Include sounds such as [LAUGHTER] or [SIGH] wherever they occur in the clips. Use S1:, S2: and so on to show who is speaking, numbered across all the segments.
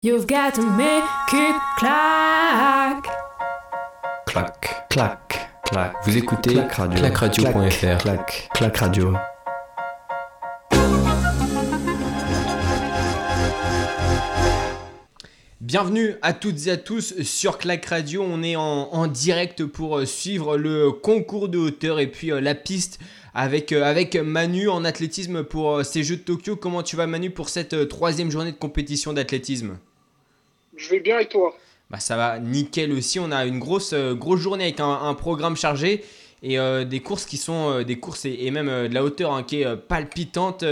S1: You've got to make it clack.
S2: Clac, clac, clac. Vous écoutez
S3: Clac Radio.
S2: clacradio.fr.
S3: Clac, clac radio.
S4: Bienvenue à toutes et à tous sur Clac Radio. On est en, en direct pour euh, suivre le concours de hauteur et puis euh, la piste avec, euh, avec Manu en athlétisme pour ces Jeux de Tokyo. Comment tu vas Manu pour cette troisième journée de compétition d'athlétisme?
S5: Je vais bien et toi
S4: bah, Ça va nickel aussi. On a une grosse, euh, grosse journée avec un, un programme chargé et euh, des courses qui sont euh, des courses et, et même euh, de la hauteur hein, qui est palpitante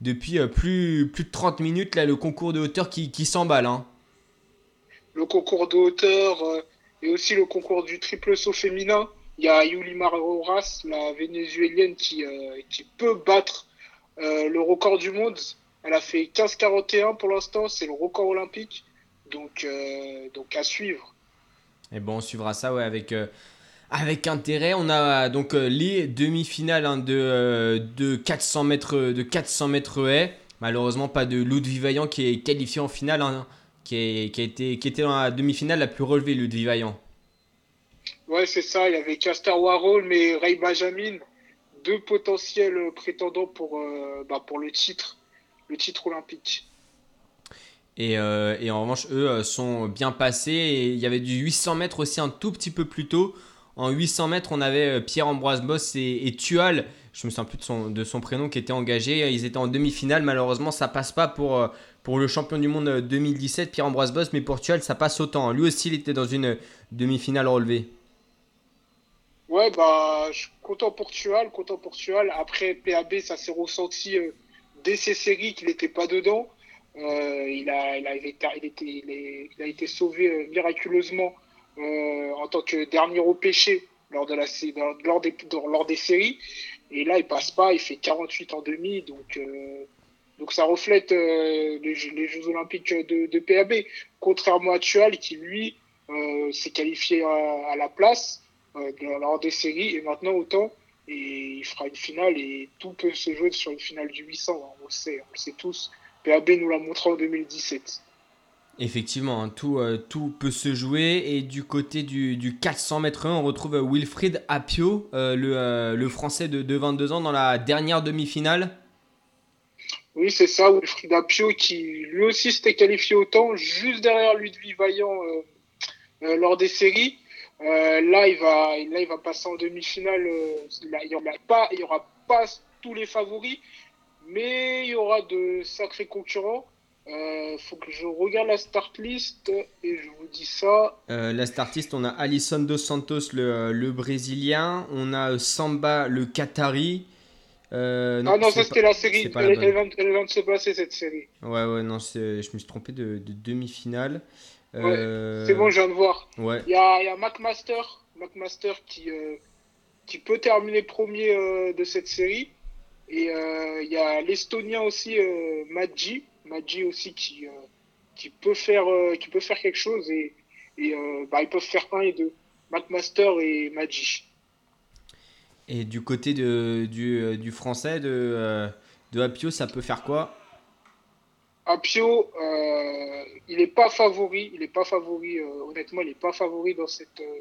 S4: depuis plus, plus de 30 minutes. Là, le concours de hauteur qui, qui s'emballe. hein.
S5: Le concours de hauteur et aussi le concours du triple saut féminin. Il y a Yulimar Rojas, la vénézuélienne, qui, qui peut battre le record du monde. Elle a fait 15,41 pour l'instant, c'est le record olympique. Donc, euh, donc à suivre.
S4: Et bon, on suivra ça ouais, avec, euh, avec intérêt. On a donc euh, les demi-finales hein, de, euh, de 400 mètres de 400 mètres haies. Malheureusement, pas de Ludwig Vaillant qui est qualifié en finale, hein, qui, est, qui, a été, qui était dans la demi-finale la plus relevée, Ludwig Vaillant.
S5: Ouais, c'est ça. Il y avait Caster Warhol, mais Ray Benjamin, deux potentiels prétendants pour, euh, bah, pour le titre, le titre olympique.
S4: Et, euh, et en revanche, eux euh, sont bien passés. Il y avait du 800 mètres aussi un tout petit peu plus tôt. En 800 mètres, on avait euh, Pierre-Ambroise Boss et, et Tual, je me souviens plus de son, prénom, qui étaient engagés. Ils étaient en demi-finale. Malheureusement, ça passe pas pour, pour le champion du monde euh, 2017, Pierre-Ambroise Boss. Mais pour Tual, ça passe autant. Lui aussi, il était dans une demi-finale relevée.
S5: Ouais, bah, je suis content pour Tual, content pour Tual. Après, PAB, ça s'est ressenti dès ces séries qu'il n'était pas dedans. Il, a, été, sauvé euh, miraculeusement euh, en tant que dernier au péché lors, de la, lors, des, séries. Et là, il passe pas, il fait 48 en demi. Donc, euh, donc ça reflète les, Jeux- Olympiques de, PAB. Contrairement à Tual, qui lui s'est qualifié à, la place lors des séries et maintenant autant et il fera une finale et tout peut se jouer sur une finale du 800 hein, on le sait on le sait tous PAB nous l'a montré en 2017
S4: Effectivement, hein, tout, euh, tout peut se jouer. Et du côté du, du 400 mètres 1, on retrouve Wilfried Apio, euh, le, euh, le français de, de 22 ans, dans la dernière demi-finale.
S5: oui c'est ça Wilfried Apio qui lui aussi s'était qualifié autant juste derrière Ludwig Vaillant lors des séries là il va là il va passer en demi-finale il y aura pas il y aura pas tous les favoris mais il y aura de sacrés concurrents euh, faut que je regarde la start list et je vous dis ça
S4: Euh, la startiste, on a Alisson dos Santos, le, le brésilien. On a euh, Samba, le qatari. Euh,
S5: ah non, ça c'était la série.
S4: pas la
S5: Elle, elle vient, elle vient de se passer cette série.
S4: Ouais, ouais, non, je me suis trompé de, de demi-finale.
S5: Ouais, C'est bon, je viens de voir.
S4: Ouais,
S5: Il y a, il y a McMaster, McMaster qui, euh, qui peut terminer premier de cette série. Et euh, il y a l'Estonien aussi, euh, Maggi, Maggi aussi qui, euh, qui, peut faire, euh, qui peut faire quelque chose. Et, et euh, bah, ils peuvent faire un et deux. McMaster et Maggi.
S4: Et du côté de, du, euh, du français, de, euh, de Apio, ça peut faire quoi?
S5: Apio, euh, il n'est pas favori. Il n'est pas favori. euh, honnêtement, il n'est pas favori dans cette, euh,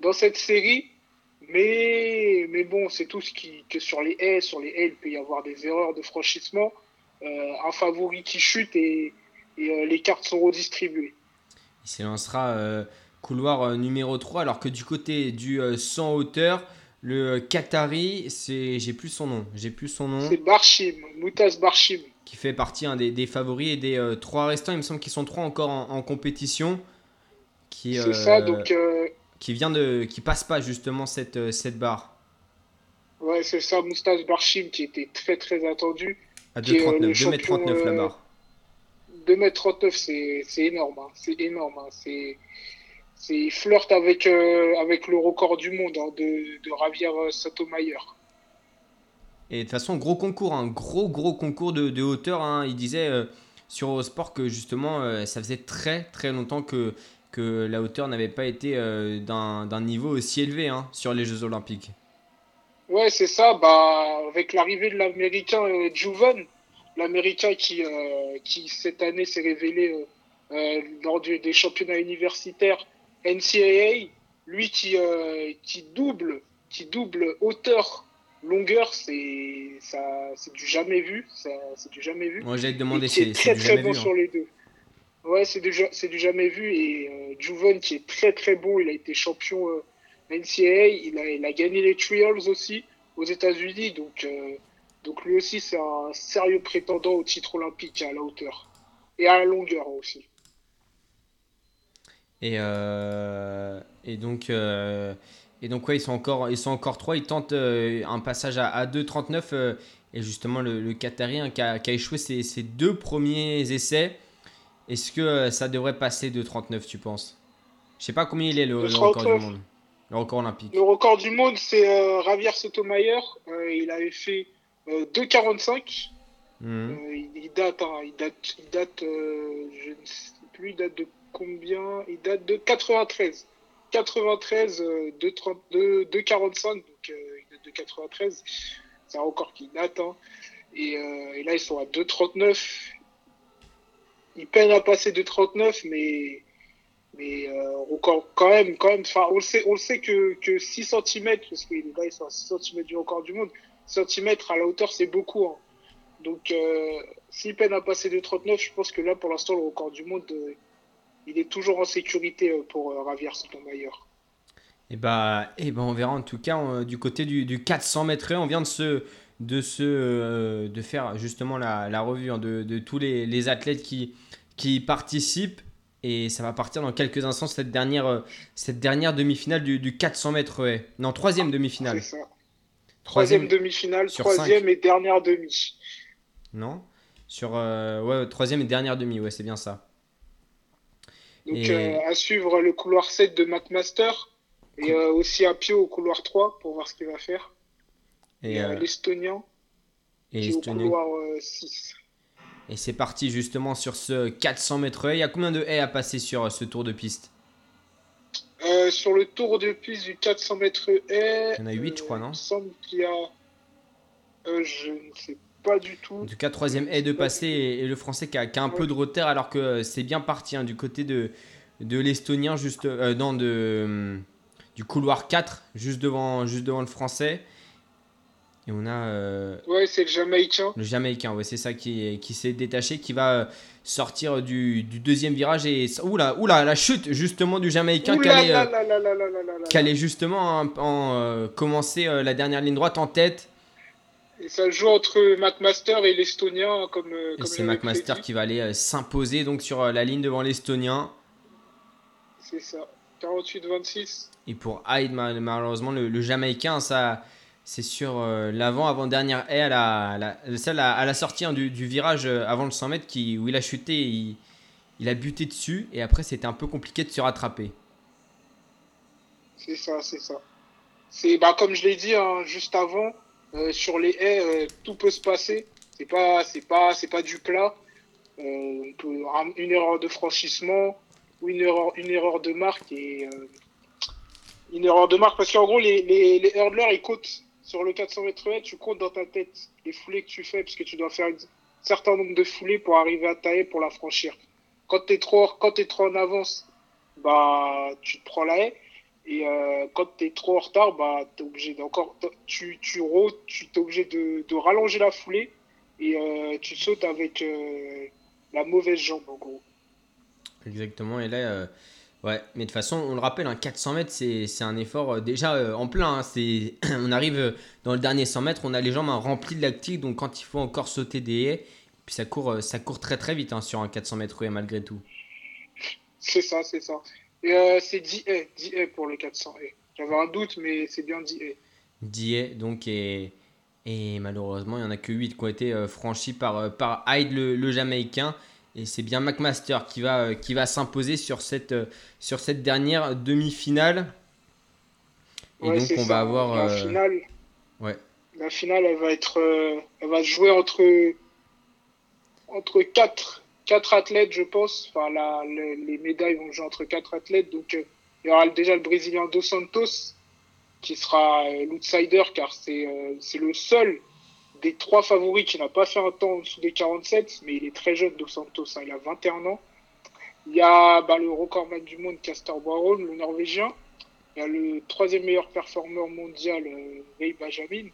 S5: dans cette série. Mais, mais bon, c'est tout ce qui que sur les haies, sur les haies, il peut y avoir des erreurs de franchissement. Euh, un favori qui chute et, et euh, les cartes sont redistribuées.
S4: Il s'élancera euh, couloir euh, numéro 3, alors que du côté du euh, 100 hauteur, le Qatari, c'est, j'ai plus son nom, j'ai plus son nom,
S5: C'est Barchim, Moutaz Barchim.
S4: qui fait partie hein, des, des favoris et des euh, trois restants. Il me semble qu'ils sont trois encore en, en compétition, qui,
S5: C'est
S4: euh,
S5: ça, donc euh,
S4: qui vient de, qui passe pas justement cette, euh, cette barre
S5: ouais, c'est ça, Moutaz Barchim qui était très très attendu.
S4: à
S5: Qui est, euh,
S4: 2,39,
S5: le
S4: 2,39
S5: champion,
S4: la
S5: euh,
S4: barre.
S5: 2m39, c'est c'est énorme. hein. C'est énorme. hein. C'est c'est il flirte avec euh, avec le record du monde hein, de de Javier euh, Sotomayor.
S4: Et de toute façon, gros concours, un gros gros concours de, de hauteur. hein. Il disait euh, sur Eurosport que justement, euh, ça faisait très très longtemps que, que la hauteur n'avait pas été euh, d'un niveau aussi élevé hein, sur les Jeux Olympiques.
S5: Ouais, c'est ça. Bah avec l'arrivée de l'américain euh, Juvan, l'américain qui euh, qui cette année s'est révélé lors du- des championnats universitaires NCAA. Lui qui, euh, qui double, qui double hauteur, longueur, c'est ça, c'est du jamais vu. C'est du jamais vu.
S4: Moi, j'allais te demander, c'est
S5: très très
S4: jamais
S5: bon
S4: vu. hein.
S5: sur les deux. Ouais, c'est du, jamais vu. Et euh, Juven qui est très très bon, il a été champion euh, NCAA, il a, gagné les Trials aussi aux États-Unis. Donc, euh, donc lui aussi, c'est un sérieux prétendant au titre olympique à la hauteur. Et à la longueur aussi.
S4: Et, et donc, et donc ouais, ils sont encore, ils sont encore trois. Ils tentent un passage à, à 2,39. euh, et justement, le, le Qatari hein, qui, a, échoué ses deux premiers essais. Est-ce que euh, ça devrait passer 2,39, tu penses? Je sais pas combien il est le, le record du
S5: 2,39.
S4: monde. Le record olympique.
S5: Le record du monde, c'est euh, Javier Sotomayor. Euh, il avait fait euh, 2,45.
S4: Mhm.
S5: Euh, il, il date, hein, il date, il date, euh, je ne sais plus, il date de combien? Il date de 93. 93, euh, 2,30 2, 2,45, donc euh, il date de 93. C'est un record qui date. hein. Et, euh, et là, ils sont à 2,39. Ils peinent à passer 2,39, mais, mais euh, quand même, quand même. On le sait, on le sait que, que 6 cm, parce que là, ils sont à 6 cm du record du monde. 6 cm à la hauteur, c'est beaucoup. hein. Donc, euh, s'il peine à passer de 39, je pense que là, pour l'instant, le record du monde, euh, il est toujours en sécurité pour Javier Sotomayor.
S4: Et bah, et ben on verra en tout cas du côté du, du 400 mètres. On vient de se, de se, euh, de faire justement la, la revue hein, de, de tous les, les athlètes qui, qui participent. Et ça va partir dans quelques instants cette dernière, euh, cette dernière demi-finale du, du 400 mètres haies. Non, troisième demi-finale.
S5: C'est ça. Troisième
S4: Troisième,
S5: demi-finale, troisième et dernière demi.
S4: non Sur euh, ouais, troisième et dernière demi, ouais, c'est bien ça.
S5: Donc,
S4: Et-
S5: euh, à suivre le couloir 7 de McMaster et euh, aussi à Pio au couloir 3 pour voir ce qu'il va faire. Et,
S4: Et,
S5: euh, l'Estonien
S4: et
S5: euh, 6.
S4: Et c'est parti justement sur ce 400 mètres haies. Il y a combien de haies à passer sur euh, ce tour de piste?
S5: Euh, sur le tour de piste du 400 mètres haies.
S4: Il y en a huit,
S5: euh,
S4: je crois, non
S5: Il me semble qu'il y a. je ne sais pas du tout.
S4: En tout cas, troisième haie de passé et, et le français qui a, qui a un peu de retard alors que c'est bien parti hein, du côté de, de l'estonien, juste non, de, hum, du couloir 4, juste devant, juste devant le français. Et on a euh,
S5: Ouais, c'est le Jamaïcain.
S4: le jamaïcain, ouais, c'est ça qui, qui s'est détaché, qui va euh, sortir du, du deuxième virage. Et oula, oula, la chute justement du jamaïcain qui allait,
S5: là
S4: euh,
S5: là là
S4: justement en, en, commencer la dernière ligne droite en tête.
S5: Et ça joue entre McMaster et l'Estonien, comme.
S4: Et
S5: comme
S4: c'est McMaster qui va aller s'imposer donc sur la ligne devant l'estonien.
S5: C'est ça. 48-26.
S4: Et pour Hyde, mal- malheureusement, le, le Jamaïcain, ça, c'est sur euh, l'avant, avant-dernière haie, à la, la- celle à, à la sortie hein, du, virage euh, avant le 100 mètres, où il a chuté, il, a buté dessus, et après, c'était un peu compliqué de se rattraper.
S5: C'est ça, c'est ça. C'est bah, comme je l'ai dit hein, juste avant, euh, sur les haies, tout peut se passer. C'est pas, c'est pas, c'est pas du plat. On peut, un- une erreur de franchissement ou une erreur, une erreur de marque et une erreur de marque parce qu'en gros les, les, les ils comptent sur le 400 mètres haie, tu comptes dans ta tête les foulées que tu fais parce que tu dois faire un certain nombre de foulées pour arriver à ta haie pour la franchir. Quand t'es trop, quand t'es trop en avance, bah tu te prends la haie. Et euh, quand tu es trop en retard, bah, t'es obligé d'encore. Tu, tu, tu es obligé de, rallonger la foulée et euh, tu sautes avec euh, la mauvaise jambe, en gros.
S4: Exactement, et là, ouais, mais de toute façon, on le rappelle, un 400 mètres, c'est c'est un effort euh, déjà euh, en plein. hein, c'est [CLEARS THROAT] on arrive euh, dans le dernier 100 mètres, on a les jambes hein, remplies de lactique, donc quand il faut encore sauter des haies, puis ça court, ça court très très vite hein, sur un 400 mètres haies malgré tout.
S5: C'est ça, c'est ça. Et c'est 10 haies, 10 haies pour le 400 haies. J'avais un doute, mais c'est bien 10 haies.
S4: 10 haies, donc, et, et malheureusement, il n'y en a que 8 qui ont été franchis par, par Hyde, le, le Jamaïcain. Et c'est bien McMaster qui va, euh, qui va s'imposer sur cette, euh, sur cette dernière demi-finale. Et
S5: Ouais,
S4: donc, on
S5: ça.
S4: va avoir.
S5: La
S4: euh,
S5: finale,
S4: ouais.
S5: la finale, elle va être, elle va se jouer entre entre quatre, quatre athlètes, je pense. Enfin, la, le- les médailles vont jouer entre quatre athlètes. Donc, euh, il y aura déjà le Brésilien Dos Santos qui sera l'outsider car c'est euh, c'est le seul des trois favoris qui n'a pas fait un temps en dessous des 47, mais il est très jeune, Dos Santos, hein, il a 21 ans. Il y a bah, le recordman du monde, Castor Brown, le Norvégien. Il y a le troisième meilleur performeur mondial, euh, Ray Benjamin.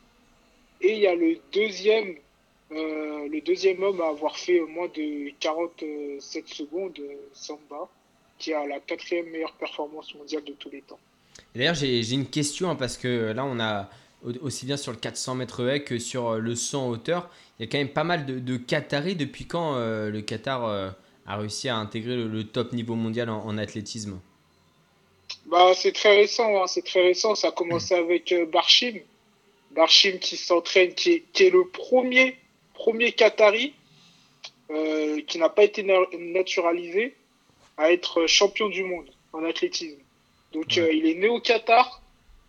S5: Et il y a le deuxième, euh, le deuxième homme à avoir fait moins de 47 secondes, euh, Samba, qui a la quatrième meilleure performance mondiale de tous les temps.
S4: D'ailleurs, j'ai une question hein, parce que là, on a aussi bien sur le 400 mètres haies que sur euh, le 100 hauteur, il y a quand même pas mal de, de Qataris. Depuis quand euh, le Qatar euh, a réussi à intégrer le, le top niveau mondial en, en athlétisme?
S5: Bah, c'est très récent, hein, c'est très récent. Ça a commencé avec euh, Barchim. Barchim qui s'entraîne, qui est, qui est le premier, premier Qatari qui n'a pas été na- naturalisé à être champion du monde en athlétisme. Donc,
S4: Ouais.
S5: il est né au Qatar,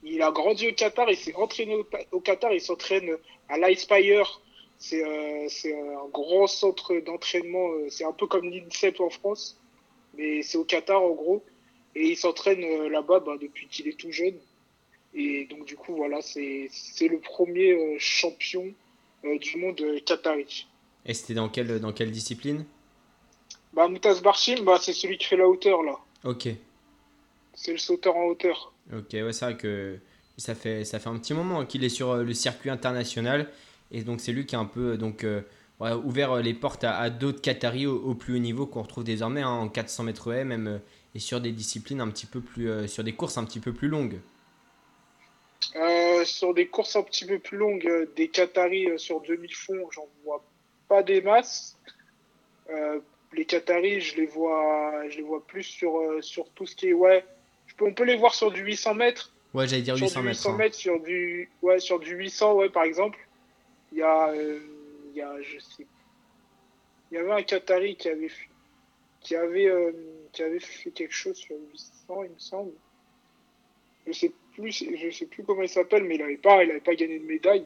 S5: il a grandi au Qatar, il s'est entraîné au, au Qatar, il s'entraîne à l'Ispire. C'est euh, c'est un grand centre d'entraînement, euh, c'est un peu comme l'INSEP en France, mais c'est au Qatar en gros. Et il s'entraîne euh, là-bas bah, depuis qu'il est tout jeune. Et donc, du coup, voilà, c'est le premier champion du monde qatari.
S4: Et c'était dans quelle, dans quelle discipline?
S5: Bah, Moutaz Barchim, bah, c'est celui qui fait la hauteur, là.
S4: Ok,
S5: C'est le sauteur en hauteur.
S4: Ok, ouais, c'est vrai que ça fait, ça fait un petit moment qu'il est sur euh, le circuit international. Et donc, c'est lui qui a un peu euh, donc, euh, ouvert les portes à, d'autres Qataris au, plus haut niveau qu'on retrouve désormais hein, en 400 mètres haies, même et sur des disciplines un petit peu plus, sur des courses un petit peu plus longues.
S5: Sur des courses un petit peu plus longues, des Qataris sur 2000 fonds, j'en vois pas des masses. Les Qataris, je les vois, je les vois plus sur, sur tout ce qui est. Ouais, on peut les voir sur du 800 mètres.
S4: Ouais, j'allais dire
S5: sur
S4: 800
S5: du
S4: mètres.
S5: 800
S4: hein.
S5: mètres, sur du, ouais, sur du 800, ouais, par exemple. Il y a, euh, il y a, je sais, il y avait un Qatari qui avait, fait- qui avait, euh, qui avait fait quelque chose sur 800, il me semble. Je sais plus, je sais plus comment il s'appelle, mais il avait pas, il avait pas gagné de médaille.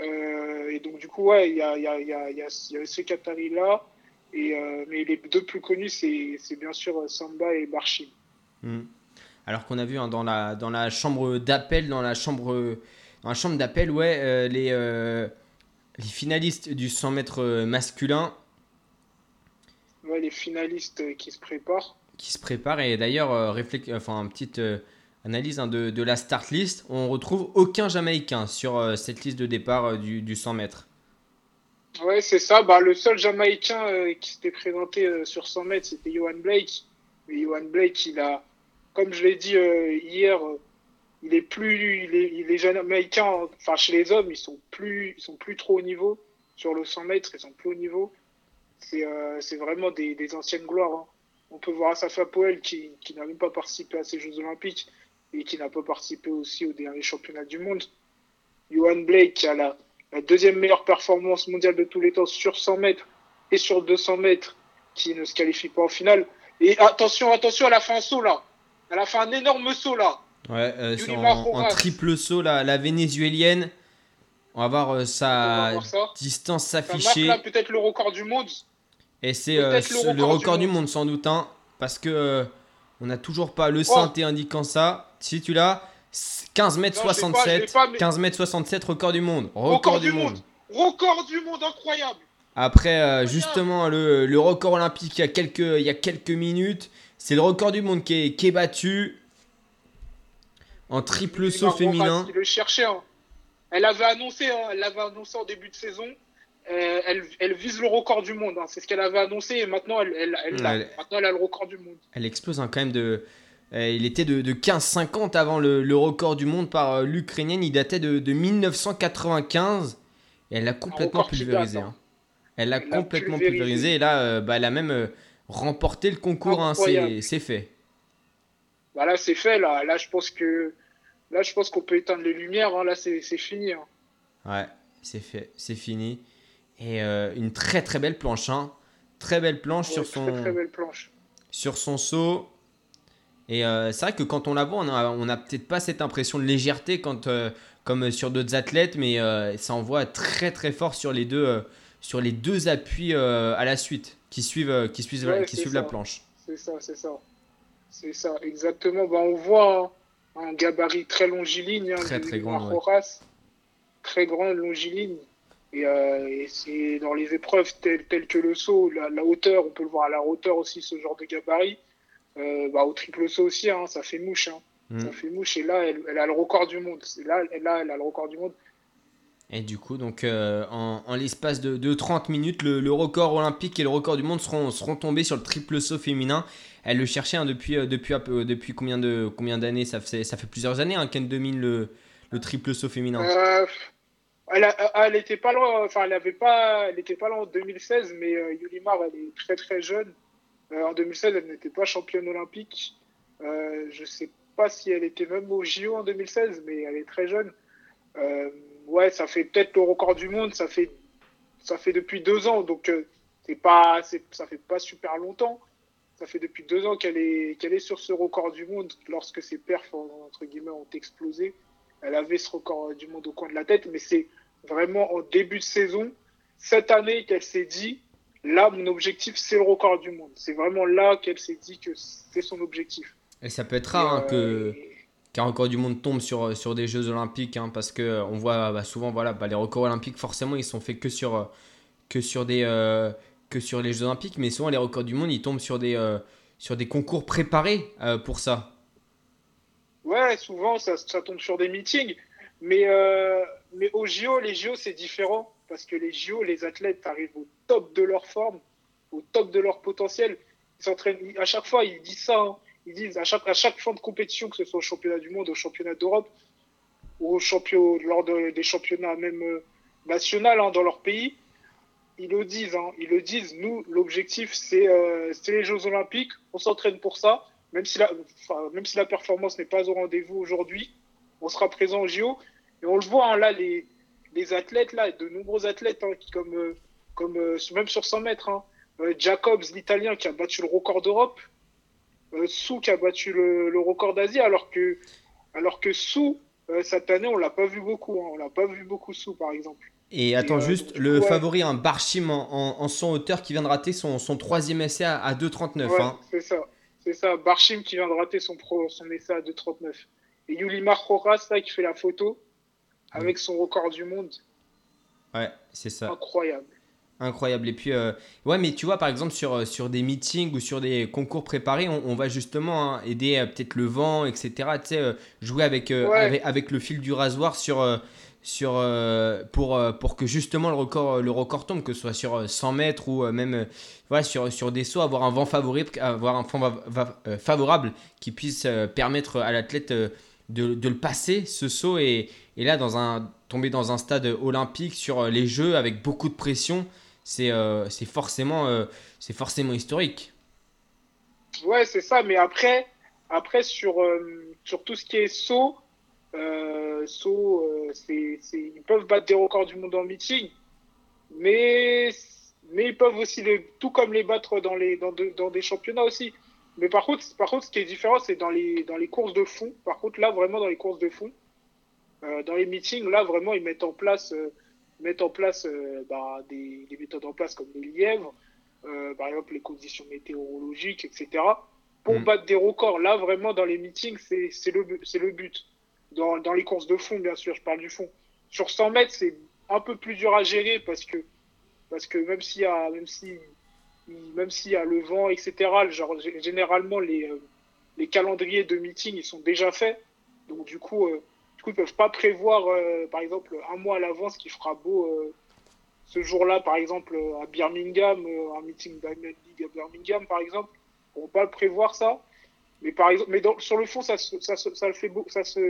S5: Euh, et donc du coup, ouais, il y a, il y a, il y a, il y a, il y a ce Qatari là. Et mais les deux plus connus, c'est, bien sûr Samba et Barchim.
S4: Hmm. Alors qu'on a vu hein, dans, la, dans la chambre d'appel, dans la chambre, dans la chambre d'appel, ouais, euh, les, euh, les finalistes du 100 mètres masculin
S5: Ouais, les finalistes qui se préparent.
S4: qui se préparent. Et d'ailleurs, euh, enfin, petite euh, analyse hein, de, de la start list, on retrouve aucun Jamaïcain sur cette liste de départ du, du 100 mètres.
S5: Ouais, c'est ça. Bah, le seul Jamaïcain euh, qui s'était présenté euh, sur 100 mètres, c'était Johan Blake. Mais Johan Blake, il a, comme je l'ai dit euh, hier, il est plus, il est, il est Jamaïcain. Enfin, chez les hommes, ils sont plus, ils sont plus trop au niveau. Sur le 100 mètres, ils sont plus au niveau. C'est, euh, vraiment des, des anciennes gloires. hein. On peut voir Asafa Poel qui, qui n'a même pas participé à ces Jeux Olympiques et qui n'a pas participé aussi aux derniers championnats du monde. Johan Blake qui a la, la deuxième meilleure performance mondiale de tous les temps sur 100 mètres et sur 200 mètres qui ne se qualifie pas en finale. Et attention, attention, elle a fait un saut là. Elle a fait un énorme saut là.
S4: Ouais, euh,
S5: Yuri
S4: sur- en, triple saut, la, la vénézuélienne. On va voir euh,
S5: va
S4: sa
S5: voir
S4: distance s'afficher.
S5: là peut-être le record du monde.
S4: Et c'est euh,
S5: le record du
S4: du, monde. sans doute, hein, parce que euh, on n'a toujours pas le
S5: Oh.
S4: synthé indiquant ça. Si tu l'as, 15 mètres
S5: Non, je l'ai pas, je l'ai
S4: 67,
S5: pas, mais-
S4: 15 mètres 67, record du monde, record, du monde.
S5: Record du monde incroyable.
S4: Après, euh, justement, le, le record olympique il y a quelques, il y a quelques minutes, c'est le record du monde qui est, qui est battu en triple saut féminin.
S5: Il le cherchait. hein. Elle avait annoncé, hein, elle l'avait annoncé en début de saison. Euh, elle, elle vise le record du monde. hein. C'est ce qu'elle avait annoncé et maintenant elle, elle, elle l'a.
S4: Ouais.
S5: Maintenant elle a le record du monde.
S4: Elle explose quand même de. euh, il était de, de 15,50 avant le, le record du monde par euh, l'Ukrainienne. Il datait de, de 1995. Et elle l'a complètement pulvérisé.
S5: date.
S4: Elle l'a complètement
S5: pulvérisé.
S4: Et là, bah, elle a même remporté le concours. hein, c'est fait.
S5: Bah là c'est fait là. Là je pense que là je pense qu'on peut éteindre les lumières. hein. Là c'est fini. hein.
S4: Ouais, c'est fait. C'est fini. Et euh, une très très belle planche. hein. Très belle planche
S5: Ouais,
S4: sur, son,
S5: Très très belle planche.
S4: sur son saut. Et euh, c'est vrai que quand on la voit, on a, on a peut-être pas cette impression de légèreté quand, euh, comme sur d'autres athlètes, mais ça envoie très très fort sur les deux, sur les deux appuis euh, à la suite qui suivent, euh, qui suivent,
S5: Ouais,
S4: qui suivent la planche.
S5: C'est ça, c'est ça. C'est ça, exactement. Bah, on voit hein, un gabarit très longiligne. hein,
S4: Très, très grand, ouais.
S5: Marroras. Très grand, longiligne. Et, euh, et c'est dans les épreuves telles, telles que le saut, la, la hauteur, on peut le voir à la hauteur aussi, ce genre de gabarit. Euh, bah, au triple saut aussi, hein, ça fait mouche. Hein.
S4: Mm.
S5: Ça fait mouche. Et là, elle, elle a le record du monde. Là, là, elle a le record du monde.
S4: Et du coup, donc, euh, en, l'espace de, de 30 minutes, le, record olympique et le record du monde seront, tombés sur le triple saut féminin. Elle le cherchait hein, depuis, euh, peu- depuis combien de combien d'années? Ça fait, ça fait plusieurs années hein, qu'elle domine le, le triple saut féminin.
S5: Euh, elle, était pas loin, enfin, elle avait pas, elle était pas loin en 2016, mais euh, Yulimar, elle est très très jeune. Euh, en 2016, elle n'était pas championne olympique. Euh, je sais pas si elle était même au JO en 2016, mais elle est très jeune. Ouais, ça fait peut-être le record du monde, ça fait, ça fait depuis deux ans, donc euh, c'est pas, ça fait pas super longtemps. Ça fait depuis deux ans qu'elle est, qu'elle est sur ce record du monde lorsque ses perfs, entre guillemets, ont explosé. Elle avait ce record du monde au coin de la tête, mais c'est vraiment en début de saison, cette année, qu'elle s'est dit, là, mon objectif, c'est le record du monde. C'est vraiment là qu'elle s'est dit que c'est son objectif.
S4: Et ça peut être rare hein, que
S5: euh,
S4: qu'un record du monde tombe sur, sur des Jeux Olympiques, hein, parce que euh, on voit bah, souvent, voilà, bah, les records olympiques, forcément, ils sont faits que sur, euh, que sur, des, euh, que sur les Jeux Olympiques, mais souvent les records du monde, ils tombent sur des, euh, sur des concours préparés euh, pour ça.
S5: Ouais, souvent, ça, ça tombe sur des meetings. Mais, euh, mais au JO, les JO, c'est différent. Parce que les JO, les athlètes arrivent au top de leur forme, au top de leur potentiel. Ils s'entraînent, à chaque fois, ils disent ça. hein. Ils disent à chaque, à chaque fois de compétition, que ce soit au championnat du monde, au championnat d'Europe, ou au champion, lors de- des championnats même euh, nationaux hein, dans leur pays, ils le disent. hein. Ils le disent. Nous, l'objectif, c'est euh, les Jeux Olympiques. On s'entraîne pour ça. Même si la, même si la performance n'est pas au rendez-vous aujourd'hui, on sera présent au JO. Et on le voit, hein, là, les, les athlètes, là, de nombreux athlètes, hein, qui, comme, euh, comme même sur 100 mètres, Jacobs, l'Italien, qui a battu le record d'Europe, Sou, qui a battu le, le record d'Asie, alors que, alors que Sou, euh, cette année, on l'a pas vu beaucoup. hein. on l'a pas vu beaucoup Sou, par exemple.
S4: Et attends,
S5: euh,
S4: juste, le
S5: coup,
S4: favori, un Barchim en, en, en son hauteur qui vient de rater son, son troisième essai à, à 2,39.
S5: Ouais,
S4: hein.
S5: c'est ça. C'est ça. Barchim qui vient de rater son, pro, son essai à 2,39. Et Yulimar Rojas, là, qui fait la photo avec son record du monde.
S4: Ouais, c'est ça.
S5: Incroyable.
S4: Incroyable. Et puis, euh, ouais, mais tu vois, par exemple, sur, euh, sur des meetings ou sur des concours préparés, on, on va justement hein, aider euh, peut-être le vent, etc. Tu sais, euh, jouer avec,
S5: Ouais.
S4: avec, avec le fil du rasoir sur, sur, pour, pour que justement le record, le record tombe, que ce soit sur euh, 100 mètres ou même voilà, sur, sur des sauts, avoir un vent favorable, avoir un vent favorable qui puisse permettre à l'athlète de, de le passer, ce saut. Et, et là, dans un, tomber dans un stade olympique sur les Jeux avec beaucoup de pression c'est euh, forcément, euh, forcément historique.
S5: Ouais, c'est ça. Mais après, après sur, euh, sur tout ce qui est saut, euh, saut euh, c'est, c'est- ils peuvent battre des records du monde en meeting, mais, mais ils peuvent aussi, les, tout comme les battre dans, les, dans, de- dans des championnats aussi. Mais par contre, par contre, ce qui est différent, c'est dans les, dans les courses de fond. Par contre, là, vraiment, dans les courses de fond, dans les meetings, là, vraiment, ils mettent en place, mettent en place euh, bah, des, des méthodes en place comme les lièvres, euh, par exemple les conditions météorologiques, etc. Pour
S4: Mm.
S5: battre des records. Là, vraiment, dans les meetings, c'est le, le but. Dans, dans les courses de fond, bien sûr, je parle du fond. Sur 100 mètres, c'est un peu plus dur à gérer parce que, parce que même s'il y a, même si, même s'il y a le vent, etc., genre, généralement, les, euh, les calendriers de meeting, ils sont déjà faits. Donc, du coup, du coup ils peuvent pas prévoir, euh, par exemple, un mois à l'avance qu'il fera beau euh, ce jour-là, par exemple, euh, à Birmingham, un meeting Diamond League à Birmingham, par exemple. On peut pas prévoir, ça. Mais par exemple, mais dans, sur le fond, ça, ça, le fait,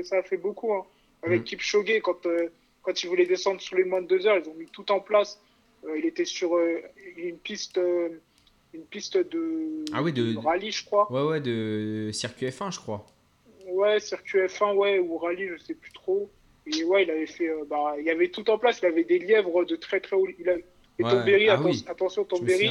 S5: ça, fait beaucoup. Hein. Avec
S4: Mhm.
S5: Kipchoge, quand, euh, quand il voulait descendre sous les moins de deux heures, ils ont mis tout en place. Euh, il était sur euh, une piste, une piste de,
S4: Ah oui, de-
S5: rallye, je crois.
S4: Ouais, ouais, de circuit F1, je crois.
S5: Ouais, circuit F1, ouais, ou rallye, je sais plus trop. Et ouais, il avait fait, euh, bah, il y avait tout en place. Il avait des lièvres de très très haut. Il a... Et
S4: Ouais,
S5: Tom Berry,
S4: ah
S5: atten-
S4: oui.
S5: attention, Tom Berry.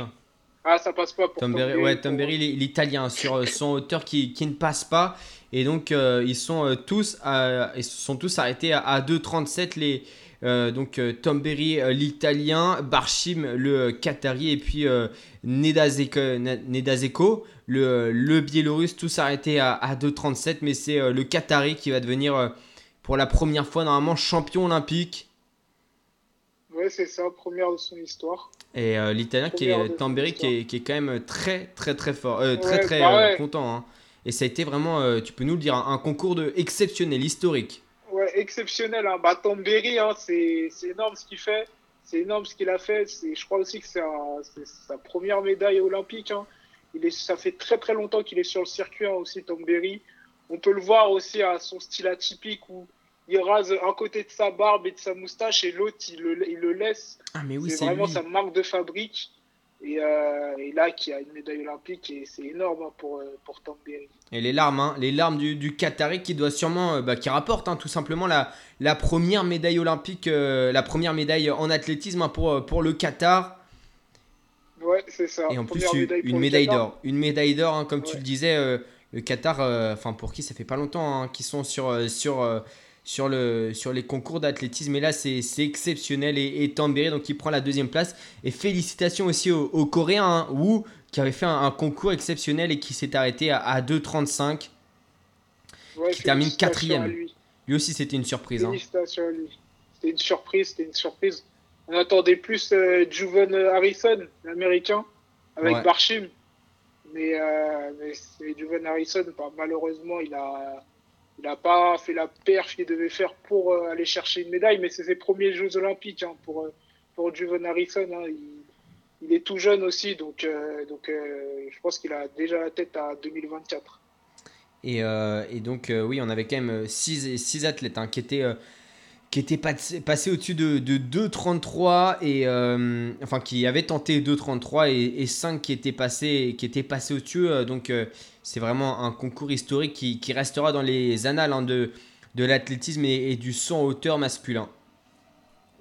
S5: Ah, ça passe pas pour
S4: Tom
S5: Tom
S4: Berry, ouais, Tom Berry, l'italien, sur euh, son hauteur qui, qui ne passe pas. Et donc, euh, ils sont euh, tous, à- ils sont tous arrêtés à, à 2,37. Les, donc, euh, Tom Berry, euh, l'italien, Barchim, le euh, qatari, et puis euh, Nedazeko, Na- Nedazeko, le, euh, le biélorusse, tous arrêtés à, à 2,37. Mais c'est euh, le qatari qui va devenir, euh, pour la première fois, normalement, champion olympique.
S5: Ouais, c'est ça, première de son histoire.
S4: Et euh, l'Italien qui est Tamberi qui est, qui est quand même très très très fort, euh, très
S5: Ouais,
S4: très
S5: bah
S4: euh, content. hein. Et ça a été vraiment, euh, tu peux nous le dire, un, un concours de exceptionnel, historique.
S5: Ouais, exceptionnel. Hein. Bah, Tamberi, hein, c'est énorme ce qu'il fait. C'est énorme ce qu'il a fait. C'est- Je crois aussi que c'est sa première médaille olympique. Hein. Il est, ça fait très très longtemps qu'il est sur le circuit hein, aussi, Tamberi. On peut le voir aussi à son style atypique où il rase un côté de sa barbe et de sa moustache et l'autre il le, il le laisse.
S4: Ah mais oui,
S5: c'est
S4: c'est
S5: vraiment
S4: lui.
S5: sa marque de fabrique. Et, euh, et là, qui a une médaille olympique, et c'est énorme hein, pour, euh, pour Tamberi.
S4: Et les larmes, hein, les larmes du, du Qatari qui doit sûrement, euh, bah, qui rapporte hein, tout simplement la, la première médaille olympique, euh, la première médaille en athlétisme hein, pour, pour le Qatar.
S5: Ouais, c'est ça.
S4: Et en plus,
S5: Première
S4: une
S5: médaille
S4: une d'or. Une médaille d'or, comme tu le disais, euh, le Qatar, enfin pour qui ça fait pas longtemps qu'ils sont sur, sur, sur, le, sur les concours d'athlétisme. Et là, c'est exceptionnel. Et, et Tamberi, donc, il prend la deuxième place. Et félicitations aussi aux, aux Coréens, hein, Wu, qui avait fait un, un concours exceptionnel et qui s'est arrêté à, à 2,35.
S5: Ouais,
S4: qui termine quatrième.
S5: lui.
S4: Lui aussi, c'était une surprise. hein.
S5: Félicitations à lui. C'était une surprise, c'était une surprise. On attendait plus euh, Juven Harrison, l'américain, avec
S4: Ouais.
S5: Barshim. Mais, euh, mais c'est Juven Harrison, bah, malheureusement, il a, il a pas fait la perf qu'il devait faire pour euh, aller chercher une médaille, mais c'est ses premiers Jeux Olympiques hein, pour, euh, pour Harrison. hein. Il, il est tout jeune aussi, donc, euh, donc je pense qu'il a déjà la tête à 2024.
S4: Et, et donc, oui, on avait quand même 6 athlètes hein, qui étaient, qui étaient passés, passés au-dessus de, de 2,33 et euh, enfin qui avaient tenté 2,33 et, 5 qui étaient passés, qui étaient passés au-dessus. euh, donc, euh, c'est vraiment un concours historique qui, qui restera dans les annales hein, de, de l'athlétisme et, et du saut en hauteur masculin.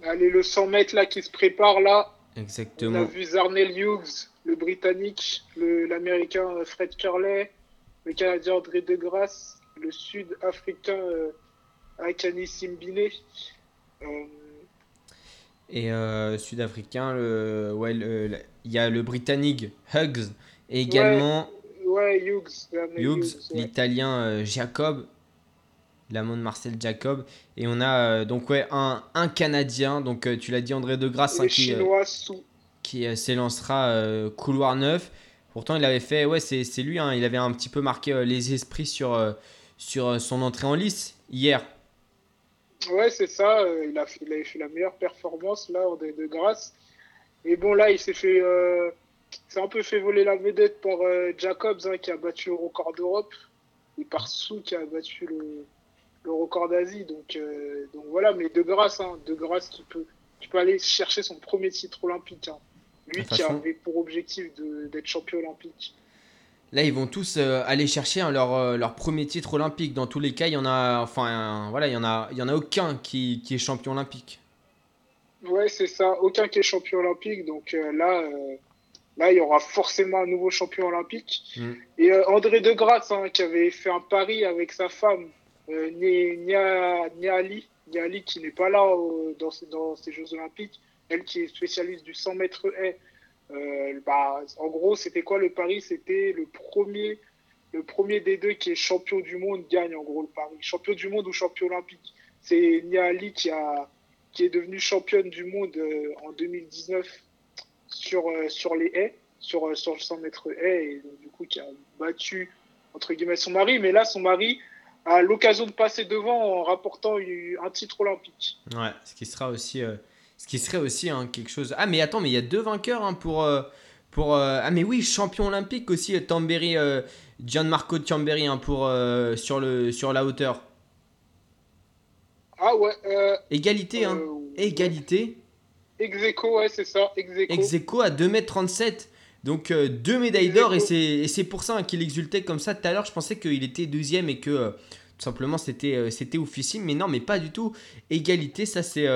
S5: Allez, le 100 mètres là qui se prépare là. On a
S4: Exactement.
S5: vu Zarnell Hughes, le Britannique, l'Américain Fred Curley, le Canadien André Degrasse, le Sud-Africain Akani Simbine. Euh,
S4: Et euh, sud-africain, le- ouais, il y a le britannique Huggs et également.
S5: ouais, Hughes. Zarnell
S4: Hughes,
S5: ouais.
S4: l'italien euh, Jacob, l'amant de Marcel Jacob. Et on a euh, donc ouais, un, un Canadien, donc euh, tu l'as dit André de Grasse,
S5: Et
S4: hein, qui, euh, qui s'élancera couloir neuf. Pourtant, il avait fait, ouais, c'est c'est lui, hein, il avait un petit peu marqué les esprits sur, sur son entrée en lice hier.
S5: Ouais, c'est ça. euh, il, a fait, il avait fait la meilleure performance là, André Degrasse. Et bon, là, il s'est fait. Euh, il s'est un peu fait voler la vedette par euh, Jacobs hein, qui a battu le record d'Europe et par Sou qui a battu le, le record d'Asie. Donc, euh, donc voilà, mais de grâce, hein, de grâce qui peut, qui peut aller chercher son premier titre olympique. hein. Lui
S4: De
S5: qui
S4: façon-
S5: avait pour objectif de- d'être champion olympique.
S4: Là, ils vont tous euh, aller chercher hein, leur, euh, leur premier titre olympique. Dans tous les cas, il y en a, enfin, euh, voilà, il y en a, il y en a aucun qui, qui est champion olympique.
S5: Ouais, c'est ça. Aucun qui est champion olympique. Donc euh, là, là, il y aura forcément un nouveau champion olympique.
S4: Mm.
S5: Et André de Grasse, hein, qui avait fait un pari avec sa femme, Nia- Niali, Niali qui n'est pas là dans, dans ces Jeux olympiques, elle qui est spécialiste du 100 mètres haie. Euh, bah, en gros, c'était quoi le pari? C'était le premier, le premier des deux qui est champion du monde gagne en gros le pari. Champion du monde ou champion olympique. C'est Niali qui a qui est devenue championne du monde euh, en 2019 sur, euh, sur les haies, sur, euh, sur le 100 mètres haies, et donc, du coup qui a battu entre guillemets son mari. Mais là, son mari a l'occasion de passer devant en rapportant un titre olympique.
S4: Ouais, ce qui sera aussi, ce qui serait aussi hein, quelque chose. Ah, mais attends, mais il y a deux vainqueurs hein, pour, euh, pour. euh, Ah, mais oui, champion olympique aussi, euh, Tamberi, euh, Gianmarco Tamberi hein, pour sur le sur la hauteur.
S5: Ah ouais,
S4: Égalité, hein. Égalité.
S5: ex aequo, ouais, c'est ça, ex aequo.
S4: Ex aequo à 2m37. Donc deux médailles d'or et c'est pour ça hein, qu'il exultait comme ça tout à l'heure. Je pensais qu'il était deuxième et que tout simplement c'était c'était. Mais non, mais pas du tout. Égalité, ça c'est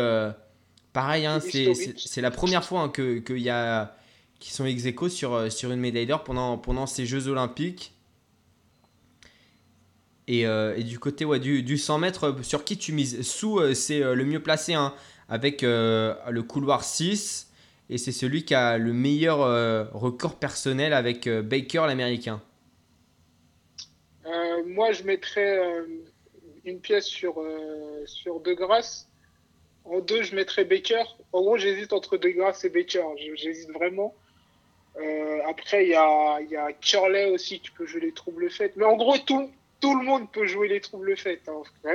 S4: pareil. hein,
S5: C'est
S4: la première fois hein, que qu'il y a qui sont ex aequo sur, euh, sur une médaille d'or pendant, pendant ces Jeux Olympiques. Et, euh, et du côté ouais, du, du 100 mètres, euh, sur qui tu mises? Sous, euh, c'est euh, le mieux placé hein, avec le couloir 6. Et c'est celui qui a le meilleur record personnel avec Baker, l'américain.
S5: Moi, je mettrais une pièce sur, sur De Grasse. En deux, je mettrais Baker. En gros, j'hésite entre De Grasse et Baker. J'hésite vraiment. Euh, après, il y a, y a Curley aussi qui peut jouer les troubles faites. Mais en gros, tout, tout le monde peut jouer les troubles faites. hein.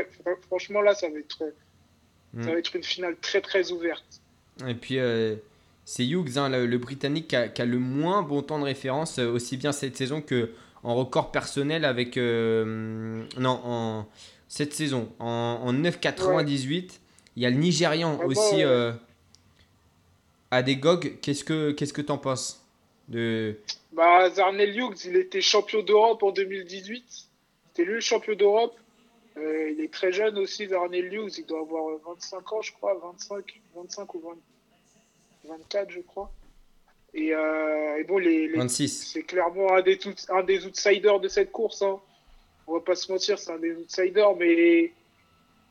S5: Franchement, là, ça va, être,
S4: Mm.
S5: ça va être une finale très très ouverte.
S4: Et puis, euh, c'est Hughes, hein, le, le Britannique, qui a, qui a le moins bon temps de référence, euh, aussi bien cette saison que en record personnel avec. euh, non, en cette saison. En, en 9,98. Il y a le Nigérian
S5: Ah bah,
S4: aussi,
S5: ouais.
S4: euh, Adegog. Qu'est-ce que qu'est-ce que t'en penses de...
S5: Bah, Zarnel Hughes, il était champion d'Europe en 2018. C'était lui le champion d'Europe. Euh, il est très jeune aussi, Zarnel Hughes. Il doit avoir euh, 25 ans, je crois. 25, 25 ou 20 24, je crois. Et, euh, et bon, les, les-
S4: 26.
S5: c'est clairement un des, tout- un des outsiders de cette course. Hein. On va pas se mentir, c'est un des outsiders, mais,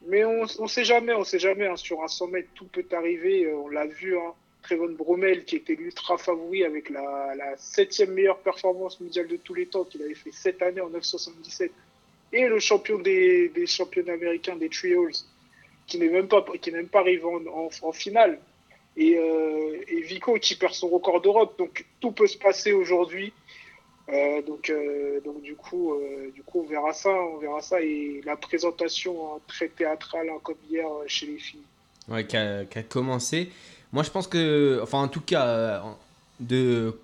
S5: mais on ne sait jamais, on sait jamais. hein. Sur un 100 mètres, tout peut arriver. Euh, On l'a vu, hein. Trevon Bromel, qui était l'ultra favori avec la, la septième meilleure performance mondiale de tous les temps, qu'il avait fait cette année en 977, et le champion des, des championnats américains des trials, qui n'est même pas, même pas arrivé en finale et, euh, et Vico qui perd son record d'Europe. Donc tout peut se passer aujourd'hui. Euh, donc, euh, donc du coup, euh, du coup, on verra ça, on verra ça et la présentation hein, très théâtrale hein, comme hier chez les filles.
S4: Ouais, qui a, commencé. Moi, je pense que, enfin, en tout cas, en- de,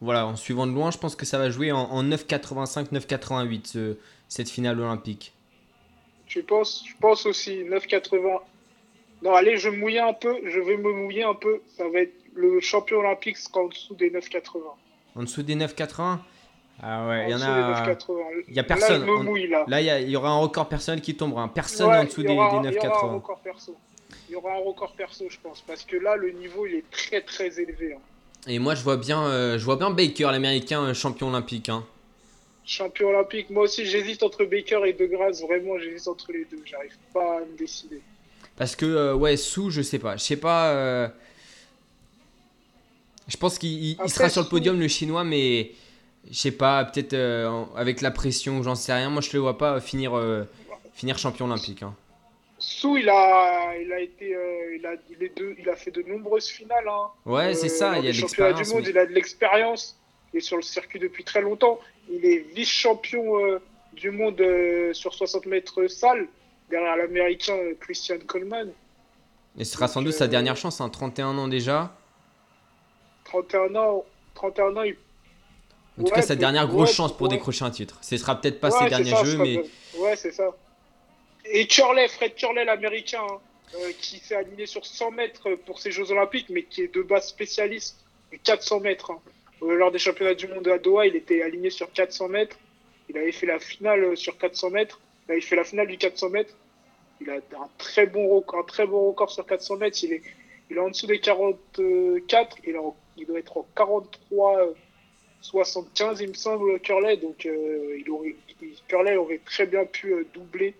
S4: voilà, en suivant de loin, je pense que ça va jouer en, en 9,85, 9,88 ce- cette finale olympique.
S5: Je pense, je pense aussi 9,80. Non, allez, je mouille un peu, je vais me mouiller un peu. Ça va être le champion olympique sera en dessous des 9,80.
S4: En dessous des 9,80 Ah ouais, il y en a.
S5: 9,80.
S4: il y a personne.
S5: Là, mouille là.
S4: Là, il y, il aura un record personnel qui tombera. Personne
S5: Ouais,
S4: en dessous
S5: il
S4: des, des
S5: Il y aura un
S4: 9,80.
S5: record perso. Il y aura un record perso, je pense, parce que là, le niveau, il est très très élevé. hein.
S4: Et moi, je vois bien, euh, je vois bien Baker, l'américain euh, champion olympique. hein.
S5: Champion olympique, moi aussi, j'hésite entre Baker et De Grasse. Vraiment, j'hésite entre les deux. J'arrive pas à me décider.
S4: Parce que, euh, ouais, Sou, je sais pas. Je sais pas. euh, Je pense qu'il sera sur le podium, le chinois, mais je sais pas, peut-être euh, avec la pression, j'en sais rien. Moi, je le vois pas finir, euh, finir champion olympique. hein.
S5: Sou, il a, il a été, euh, il a, il est de- il a fait de nombreuses finales. Hein.
S4: Ouais, c'est
S5: Euh,
S4: ça, il y a de l'expérience.
S5: du monde,
S4: mais-
S5: il a de l'expérience. Il est sur le circuit depuis très longtemps. Il est vice-champion euh, du monde euh, sur 60 mètres salle, derrière l'américain euh, Christian Coleman.
S4: Et ce sera sans doute sa
S5: euh,
S4: dernière chance, hein, 31 ans déjà.
S5: 31 ans, 31 ans, il
S4: En tout
S5: Ouais,
S4: cas, sa dernière grosse
S5: ouais,
S4: chance pour
S5: ouais.
S4: décrocher un titre. Ce sera peut-être pas
S5: Ouais,
S4: ses derniers
S5: ça,
S4: jeux, mais
S5: Ouais, c'est ça. Et Curley, Fred Curley, l'américain, hein, euh, qui s'est aligné sur 100 mètres pour ses Jeux Olympiques, mais qui est de base spécialiste du 400 mètres. hein. Euh, lors des championnats du monde à Doha, il était aligné sur 400 mètres. Il avait fait la finale euh, sur 400 mètres. Il avait fait la finale du 400 mètres. Il a un très bon record, un très bon record sur 400 mètres. Il est, il est en dessous des 44. Il, est en- il doit être en 43, euh, 75, il me semble, Curley. Donc, euh, aurait, Curley aurait très bien pu euh, doubler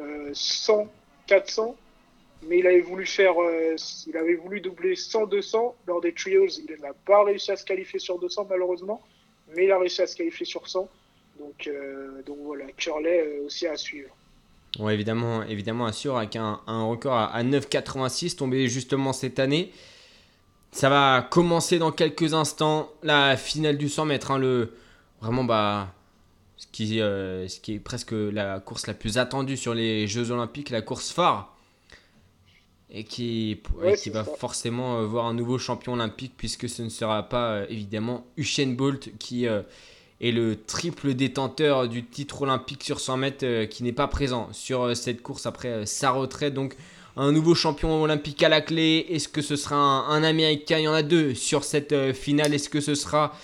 S5: euh, 100, 400. Mais il avait voulu faire, euh, il avait voulu doubler 100, 200 lors des trials. Il n'a pas réussi à se qualifier sur 200 malheureusement, mais il a réussi à se qualifier sur 100. Donc, euh, donc voilà, Curley euh, aussi à suivre.
S4: Ouais, évidemment, évidemment, assure avec un, record à 9,86 tombé justement cette année. Ça va commencer dans quelques instants la finale du 100 mètres. hein, le, vraiment, bah, ce, qui, euh, ce qui est presque la course la plus attendue sur les Jeux Olympiques, la course phare. Et qui,
S5: Ouais,
S4: et qui
S5: c'est
S4: va
S5: ça.
S4: forcément euh, voir un nouveau champion olympique, puisque ce ne sera pas euh, évidemment Usain Bolt qui euh, est le triple détenteur du titre olympique sur 100 mètres qui n'est pas présent sur cette course après sa retraite. Donc un nouveau champion olympique à la clé. Est-ce que ce sera un, Américain? Il y en a deux sur cette euh, finale. Est-ce que ce sera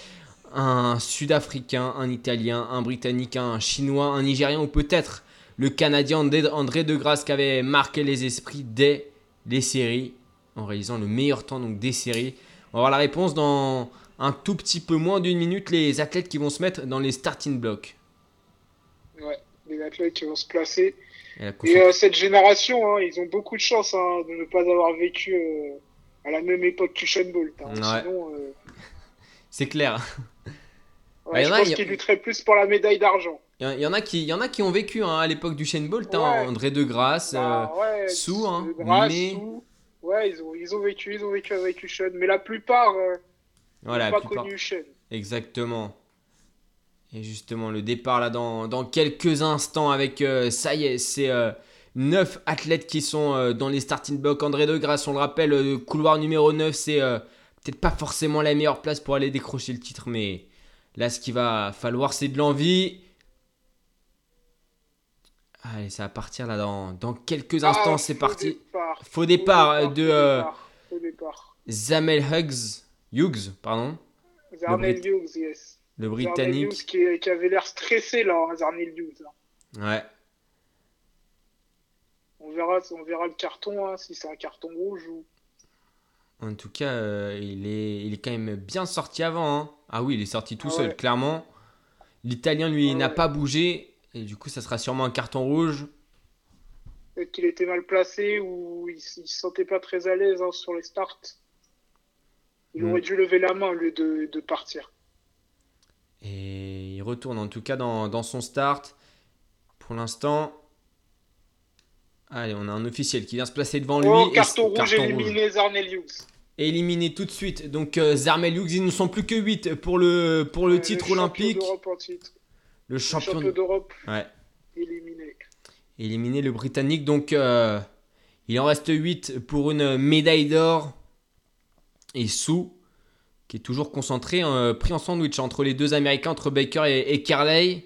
S4: un Sud-Africain, un Italien, un Britannique, un Chinois, un Nigérien ou peut-être le Canadien André De Grasse qui avait marqué les esprits dès les séries en réalisant le meilleur temps des séries? On va voir la réponse dans un tout petit peu moins d'une minute les athlètes qui vont se mettre dans les starting blocks.
S5: Ouais, les athlètes qui vont se placer.
S4: Et
S5: euh, cette génération, hein, ils ont beaucoup de chance hein, de ne pas avoir vécu euh, à la même époque qu'Usain Bolt. hein.
S4: Ouais.
S5: Sinon, euh, [LAUGHS]
S4: C'est clair.
S5: ouais,
S4: Bah, y
S5: je
S4: en a,
S5: pense
S4: a-
S5: qu'il lutterait plus pour la médaille d'argent.
S4: Il y, en a qui, il y en a qui ont vécu à l'époque du Shane Bolt,
S5: Ouais.
S4: André de Grasse.
S5: Bah, ouais,
S4: Sou,
S5: de Grasse,
S4: mais-
S5: Sou. Ouais, ils ont, ils ont vécu, ils ont vécu avec Ushun. Mais la plupart,
S4: voilà,
S5: n'ont pas
S4: plupart-
S5: connu Ushun.
S4: Exactement. Et justement, le départ là dans, dans quelques instants avec, euh, ça y est, c'est 9 athlètes qui sont euh, dans les starting blocks. André de Grasse, on le rappelle, euh, couloir numéro 9, c'est euh, peut-être pas forcément la meilleure place pour aller décrocher le titre, mais là, ce qu'il va falloir, c'est de l'envie. Allez, ça va partir là dans, dans quelques instants,
S5: Ah,
S4: c'est
S5: faux
S4: parti.
S5: départ,
S4: Faux départ euh, de
S5: faux
S4: euh,
S5: départ, faux départ.
S4: Zamel Hughes, Hughes, pardon, Brit-
S5: Hughes, yes.
S4: Le Britannique.
S5: Qui, qui avait l'air stressé là, Hughes. hein.
S4: Ouais.
S5: On verra, on verra le carton, hein, si c'est un carton rouge ou.
S4: En tout cas, euh, il, est, il est quand même bien sorti avant. hein. Ah oui, il est sorti tout
S5: Ah
S4: seul,
S5: ouais.
S4: clairement. L'Italien, lui,
S5: Ah
S4: n'a
S5: ouais.
S4: pas bougé. Et du coup, ça sera sûrement un carton rouge.
S5: Peut-être qu'il était mal placé ou il, il se sentait pas très à l'aise hein, sur les starts. Il
S4: Mm.
S5: aurait dû lever la main au lieu de, de partir.
S4: Et il retourne en tout cas dans, dans son start. Pour l'instant. Allez, on a un officiel qui vient se placer devant lui.
S5: Oh, carton rouge éliminé
S4: tout de suite. Donc, euh, ils ne sont plus que 8 pour le, pour le titre olympique.
S5: d'Europe en titre.
S4: Le
S5: Le
S4: champion.
S5: d'Europe
S4: Ouais.
S5: éliminé.
S4: Éliminé le Britannique. Donc, euh, il en reste 8 pour une médaille d'or. Et Sou, qui est toujours concentré, euh, pris en sandwich entre les deux Américains, entre Baker et, Carley.